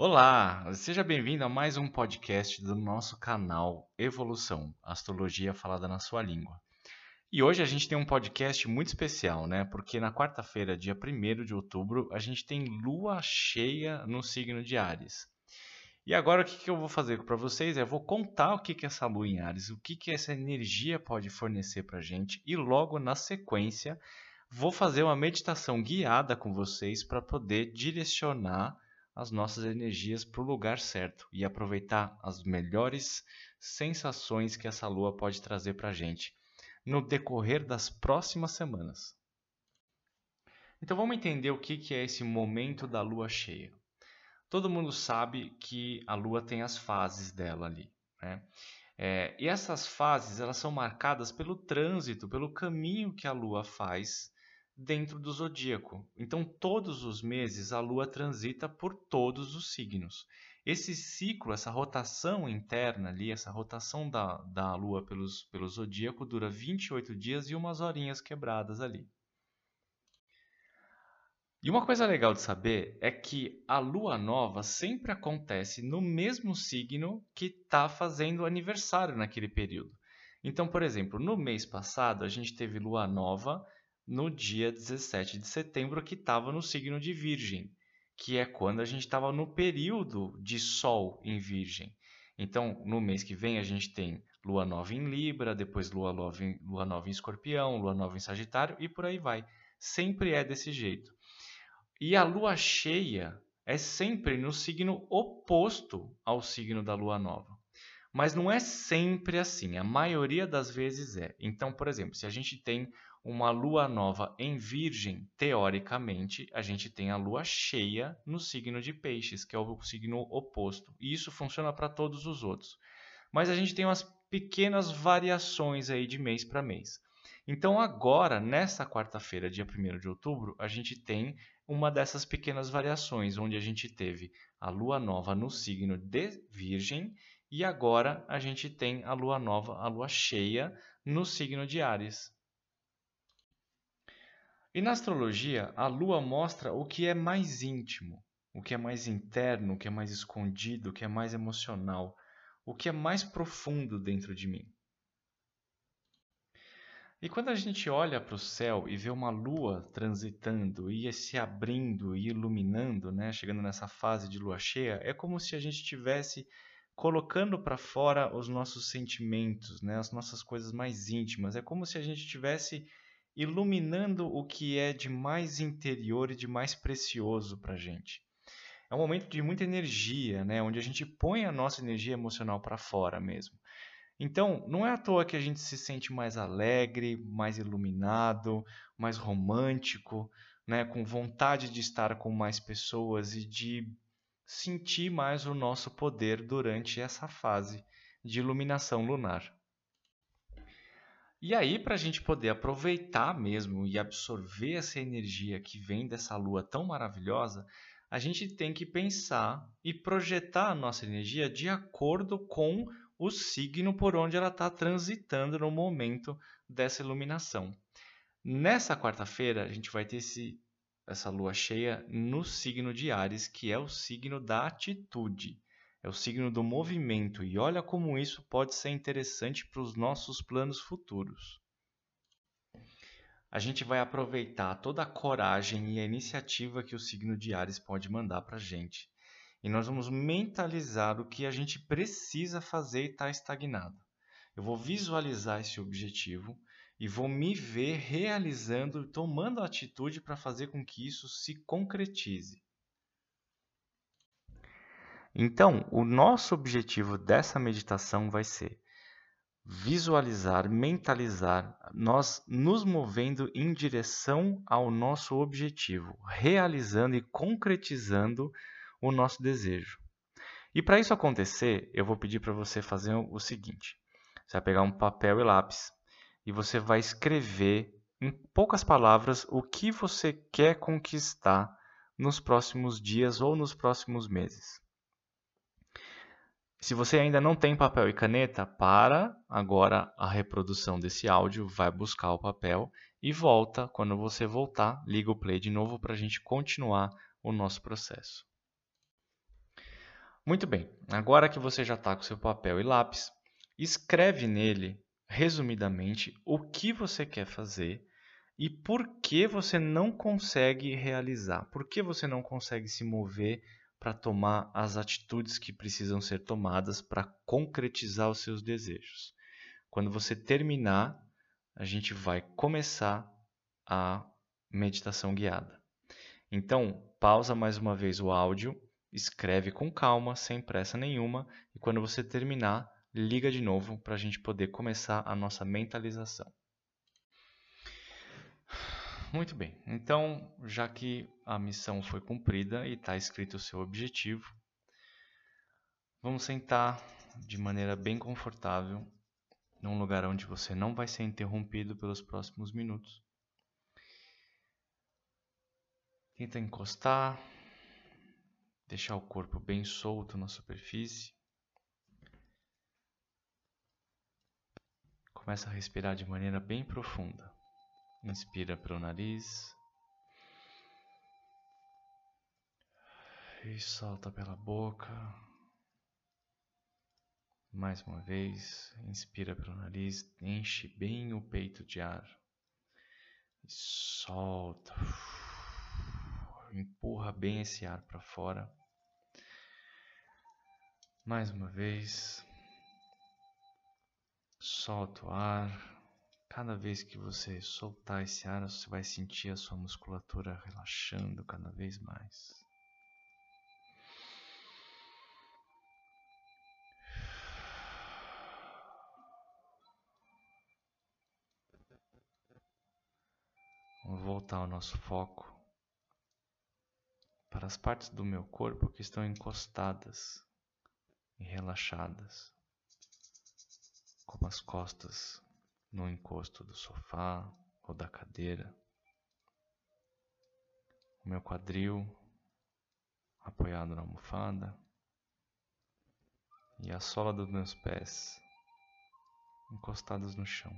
Olá, seja bem-vindo a mais um podcast do nosso canal Evolução, Astrologia Falada na Sua Língua. E hoje a gente tem um podcast muito especial, né? Porque na quarta-feira, dia 1 de outubro, a gente tem lua cheia no signo de Ares. E agora o que, que eu vou fazer para vocês é eu vou contar o que, que é essa lua em Ares, o que, que essa energia pode fornecer para a gente e logo na sequência vou fazer uma meditação guiada com vocês para poder direcionar as nossas energias para o lugar certo e aproveitar as melhores sensações que essa lua pode trazer para a gente no decorrer das próximas semanas. Então vamos entender o que é esse momento da lua cheia. Todo mundo sabe que a lua tem as fases dela ali. Né? É, e essas fases elas são marcadas pelo trânsito, pelo caminho que a lua faz dentro do zodíaco. Então, todos os meses a Lua transita por todos os signos. Esse ciclo, essa rotação interna ali, essa rotação da, da Lua pelos, pelo zodíaco dura 28 dias e umas horinhas quebradas ali. E uma coisa legal de saber é que a lua nova sempre acontece no mesmo signo que está fazendo aniversário naquele período. Então, por exemplo, no mês passado a gente teve lua nova no dia 17 de setembro, que estava no signo de Virgem, que é quando a gente estava no período de Sol em Virgem. Então, no mês que vem, a gente tem Lua nova em Libra, depois Lua nova em, Lua nova em Escorpião, Lua nova em Sagitário e por aí vai. Sempre é desse jeito. E a Lua cheia é sempre no signo oposto ao signo da Lua nova. Mas não é sempre assim, a maioria das vezes é. Então, por exemplo, se a gente tem uma lua nova em Virgem, teoricamente, a gente tem a lua cheia no signo de Peixes, que é o signo oposto. E isso funciona para todos os outros. Mas a gente tem umas pequenas variações aí de mês para mês. Então, agora, nessa quarta-feira, dia 1 de outubro, a gente tem uma dessas pequenas variações, onde a gente teve a lua nova no signo de Virgem e agora a gente tem a lua nova, a lua cheia, no signo de Ares. E na astrologia, a lua mostra o que é mais íntimo, o que é mais interno, o que é mais escondido, o que é mais emocional, o que é mais profundo dentro de mim. E quando a gente olha para o céu e vê uma lua transitando e se abrindo e iluminando, né, chegando nessa fase de lua cheia, é como se a gente estivesse colocando para fora os nossos sentimentos, né, as nossas coisas mais íntimas. É como se a gente estivesse iluminando o que é de mais interior e de mais precioso para a gente. É um momento de muita energia, né? onde a gente põe a nossa energia emocional para fora mesmo. Então, não é à toa que a gente se sente mais alegre, mais iluminado, mais romântico, né? com vontade de estar com mais pessoas e de sentir mais o nosso poder durante essa fase de iluminação lunar. E aí, para a gente poder aproveitar mesmo e absorver essa energia que vem dessa lua tão maravilhosa, a gente tem que pensar e projetar a nossa energia de acordo com o signo por onde ela está transitando no momento dessa iluminação. Nessa quarta-feira, a gente vai ter esse, essa lua cheia no signo de Ares, que é o signo da atitude é o signo do movimento, e olha como isso pode ser interessante para os nossos planos futuros. A gente vai aproveitar toda a coragem e a iniciativa que o signo de Ares pode mandar para a gente. E nós vamos mentalizar o que a gente precisa fazer e está estagnado. Eu vou visualizar esse objetivo e vou me ver realizando, tomando atitude para fazer com que isso se concretize. Então, o nosso objetivo dessa meditação vai ser visualizar, mentalizar, nós nos movendo em direção ao nosso objetivo, realizando e concretizando o nosso desejo. E para isso acontecer, eu vou pedir para você fazer o seguinte: você vai pegar um papel e lápis e você vai escrever em poucas palavras o que você quer conquistar nos próximos dias ou nos próximos meses. Se você ainda não tem papel e caneta, para agora a reprodução desse áudio, vai buscar o papel e volta. Quando você voltar, liga o play de novo para a gente continuar o nosso processo. Muito bem, agora que você já está com seu papel e lápis, escreve nele, resumidamente, o que você quer fazer e por que você não consegue realizar, por que você não consegue se mover para tomar as atitudes que precisam ser tomadas para concretizar os seus desejos. Quando você terminar, a gente vai começar a meditação guiada. Então, pausa mais uma vez o áudio, escreve com calma, sem pressa nenhuma, e quando você terminar, liga de novo para a gente poder começar a nossa mentalização. Muito bem, então, já que a missão foi cumprida e está escrito o seu objetivo, vamos sentar de maneira bem confortável num lugar onde você não vai ser interrompido pelos próximos minutos. Tenta encostar, deixar o corpo bem solto na superfície. Começa a respirar de maneira bem profunda. Inspira pelo nariz. E solta pela boca. Mais uma vez, inspira pelo nariz, enche bem o peito de ar. E solta. Empurra bem esse ar para fora. Mais uma vez. Solta o ar. Cada vez que você soltar esse ar, você vai sentir a sua musculatura relaxando cada vez mais. Vamos voltar ao nosso foco para as partes do meu corpo que estão encostadas e relaxadas, como as costas no encosto do sofá ou da cadeira, o meu quadril apoiado na almofada e a sola dos meus pés encostados no chão.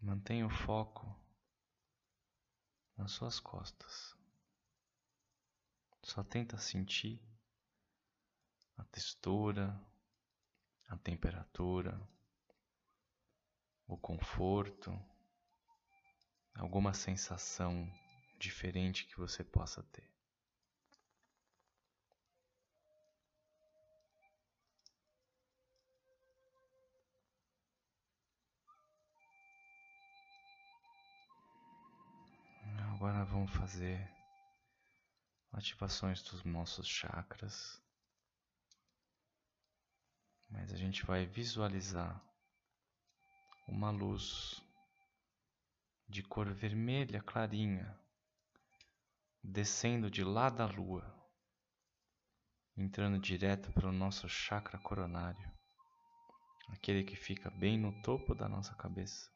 Mantenha o foco nas suas costas. Só tenta sentir a textura, a temperatura, o conforto, alguma sensação diferente que você possa ter. Agora vamos fazer ativações dos nossos chakras mas a gente vai visualizar uma luz de cor vermelha clarinha descendo de lá da lua, entrando direto pelo nosso chakra coronário, aquele que fica bem no topo da nossa cabeça.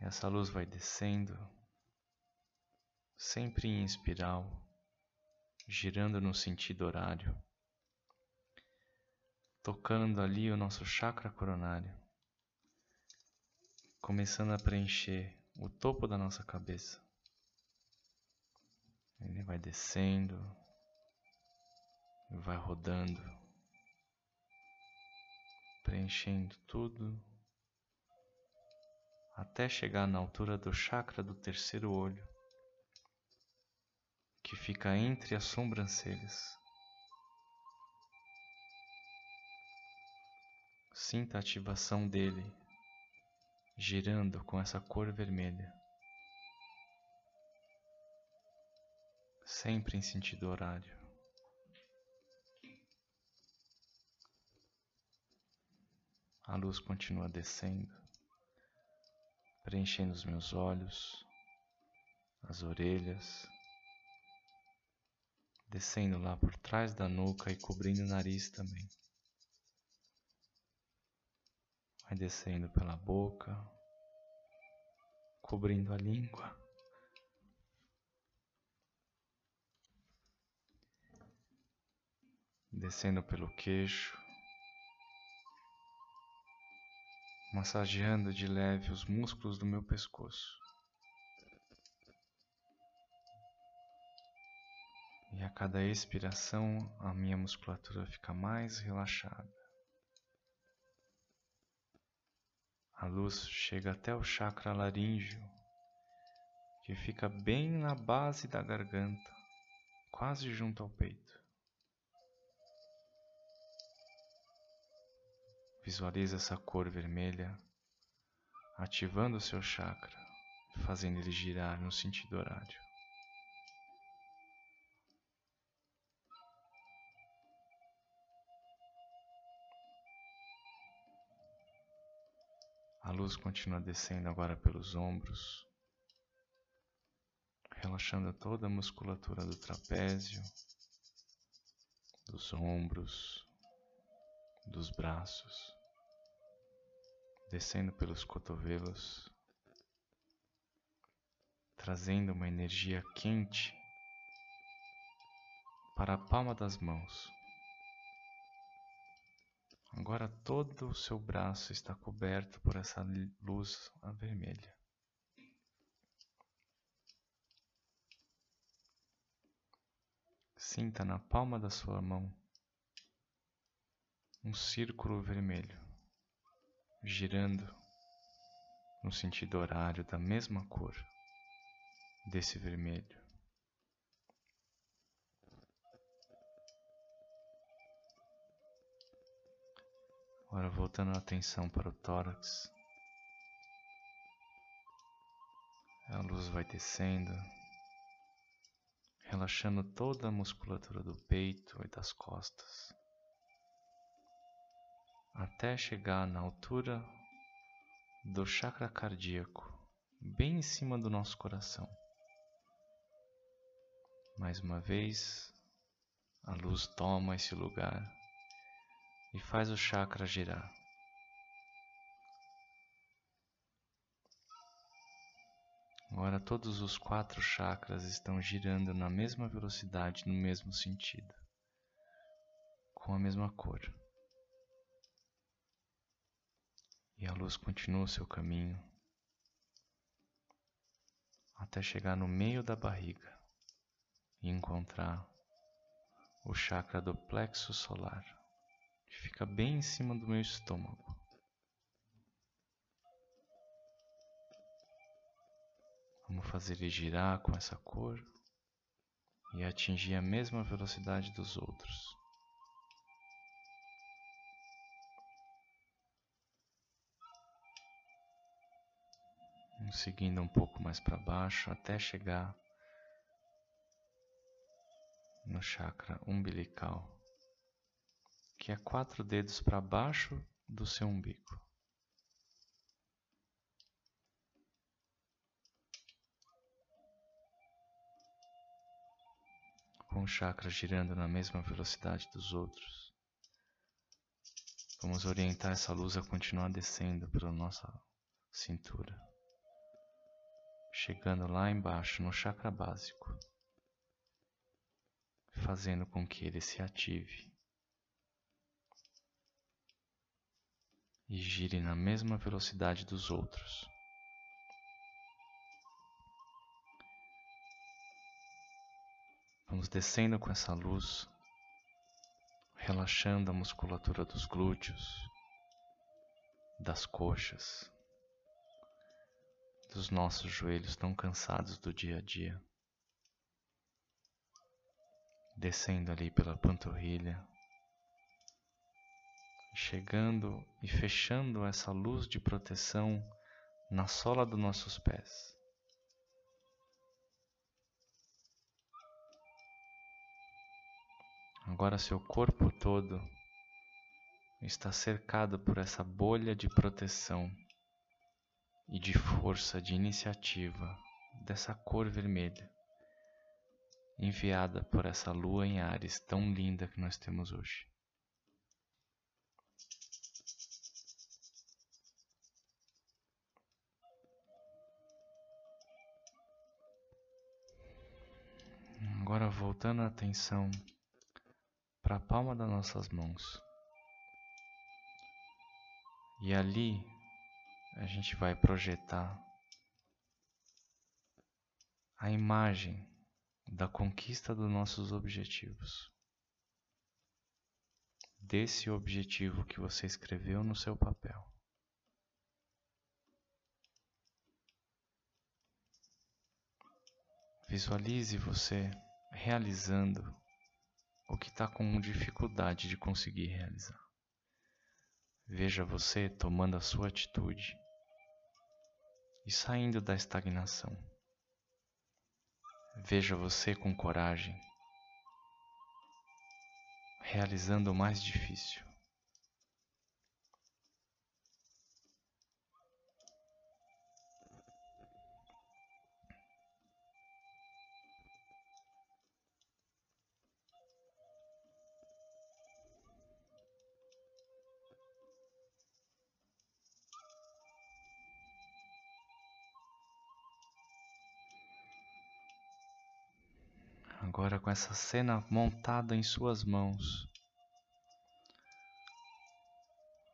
Essa luz vai descendo, sempre em espiral, girando no sentido horário tocando ali o nosso chakra coronário, começando a preencher o topo da nossa cabeça. Ele vai descendo, vai rodando, preenchendo tudo até chegar na altura do chakra do terceiro olho, que fica entre as sobrancelhas. Sinta a ativação dele girando com essa cor vermelha, sempre em sentido horário. A luz continua descendo, preenchendo os meus olhos, as orelhas, descendo lá por trás da nuca e cobrindo o nariz também vai descendo pela boca, cobrindo a língua. Descendo pelo queixo, massageando de leve os músculos do meu pescoço. E a cada expiração, a minha musculatura fica mais relaxada. A luz chega até o chakra laríngeo, que fica bem na base da garganta, quase junto ao peito. Visualiza essa cor vermelha ativando o seu chakra, fazendo ele girar no sentido horário. A luz continua descendo agora pelos ombros, relaxando toda a musculatura do trapézio, dos ombros, dos braços, descendo pelos cotovelos, trazendo uma energia quente para a palma das mãos. Agora todo o seu braço está coberto por essa luz vermelha. Sinta na palma da sua mão um círculo vermelho girando no sentido horário da mesma cor desse vermelho. Agora voltando a atenção para o tórax. A luz vai descendo, relaxando toda a musculatura do peito e das costas, até chegar na altura do chakra cardíaco, bem em cima do nosso coração. Mais uma vez, a luz toma esse lugar e faz o chakra girar. Agora todos os quatro chakras estão girando na mesma velocidade, no mesmo sentido, com a mesma cor. E a luz continua o seu caminho até chegar no meio da barriga e encontrar o chakra do plexo solar que fica bem em cima do meu estômago. Vamos fazer ele girar com essa cor e atingir a mesma velocidade dos outros. seguindo um pouco mais para baixo até chegar no chakra umbilical que é quatro dedos para baixo do seu umbigo. Com o chakra girando na mesma velocidade dos outros, vamos orientar essa luz a continuar descendo pela nossa cintura, chegando lá embaixo no chakra básico, fazendo com que ele se ative. E gire na mesma velocidade dos outros. Vamos descendo com essa luz, relaxando a musculatura dos glúteos, das coxas, dos nossos joelhos tão cansados do dia a dia. Descendo ali pela panturrilha, chegando e fechando essa luz de proteção na sola dos nossos pés. Agora seu corpo todo está cercado por essa bolha de proteção e de força de iniciativa dessa cor vermelha, enviada por essa lua em Ares tão linda que nós temos hoje. Agora voltando a atenção para a palma das nossas mãos. E ali a gente vai projetar a imagem da conquista dos nossos objetivos. Desse objetivo que você escreveu no seu papel. Visualize você realizando o que está com dificuldade de conseguir realizar. Veja você tomando a sua atitude e saindo da estagnação. Veja você com coragem, realizando o mais difícil. Agora com essa cena montada em suas mãos,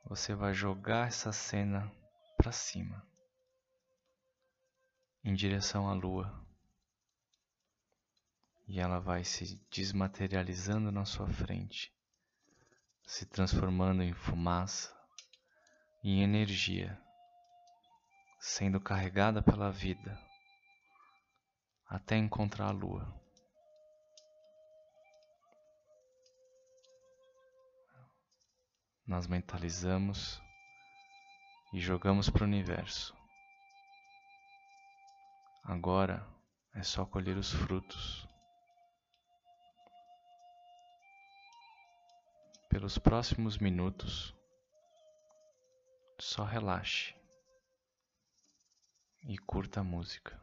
você vai jogar essa cena para cima, em direção à lua, e ela vai se desmaterializando na sua frente, se transformando em fumaça, em energia, sendo carregada pela vida até encontrar a lua. Nós mentalizamos e jogamos para o universo. Agora é só colher os frutos. Pelos próximos minutos, só relaxe e curta a música.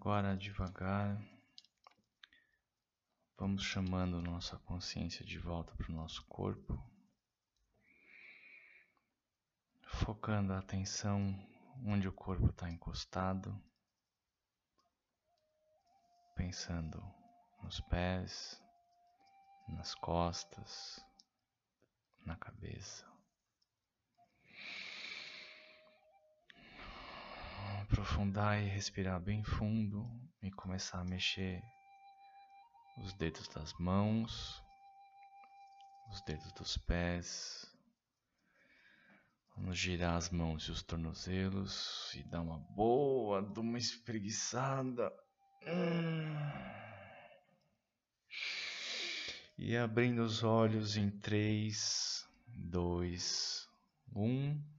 Agora, devagar, vamos chamando nossa consciência de volta para o nosso corpo, focando a atenção onde o corpo está encostado, pensando nos pés, nas costas, na cabeça. Aprofundar e respirar bem fundo e começar a mexer os dedos das mãos, os dedos dos pés. Vamos girar as mãos e os tornozelos e dar uma boa, de uma espreguiçada. E abrindo os olhos em 3, 2, 1.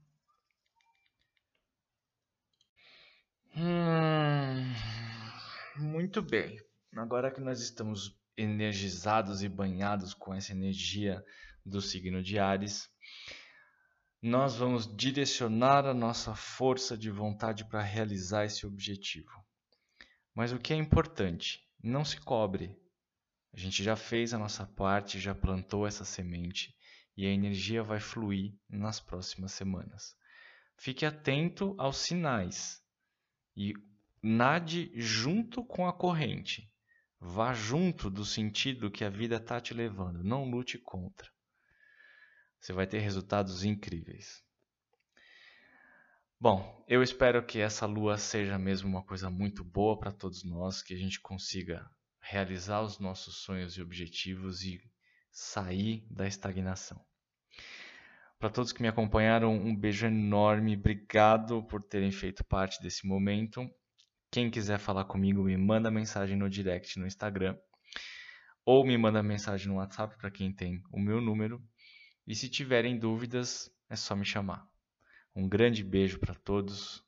Hum, muito bem. Agora que nós estamos energizados e banhados com essa energia do signo de Ares, nós vamos direcionar a nossa força de vontade para realizar esse objetivo. Mas o que é importante? Não se cobre. A gente já fez a nossa parte, já plantou essa semente e a energia vai fluir nas próximas semanas. Fique atento aos sinais e nade junto com a corrente. Vá junto do sentido que a vida está te levando, não lute contra. Você vai ter resultados incríveis. Bom, eu espero que essa lua seja mesmo uma coisa muito boa para todos nós, que a gente consiga realizar os nossos sonhos e objetivos e sair da estagnação. Para todos que me acompanharam, um beijo enorme, obrigado por terem feito parte desse momento. Quem quiser falar comigo, me manda mensagem no direct no Instagram ou me manda mensagem no WhatsApp para quem tem o meu número. E se tiverem dúvidas, é só me chamar. Um grande beijo para todos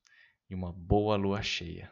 e uma boa lua cheia.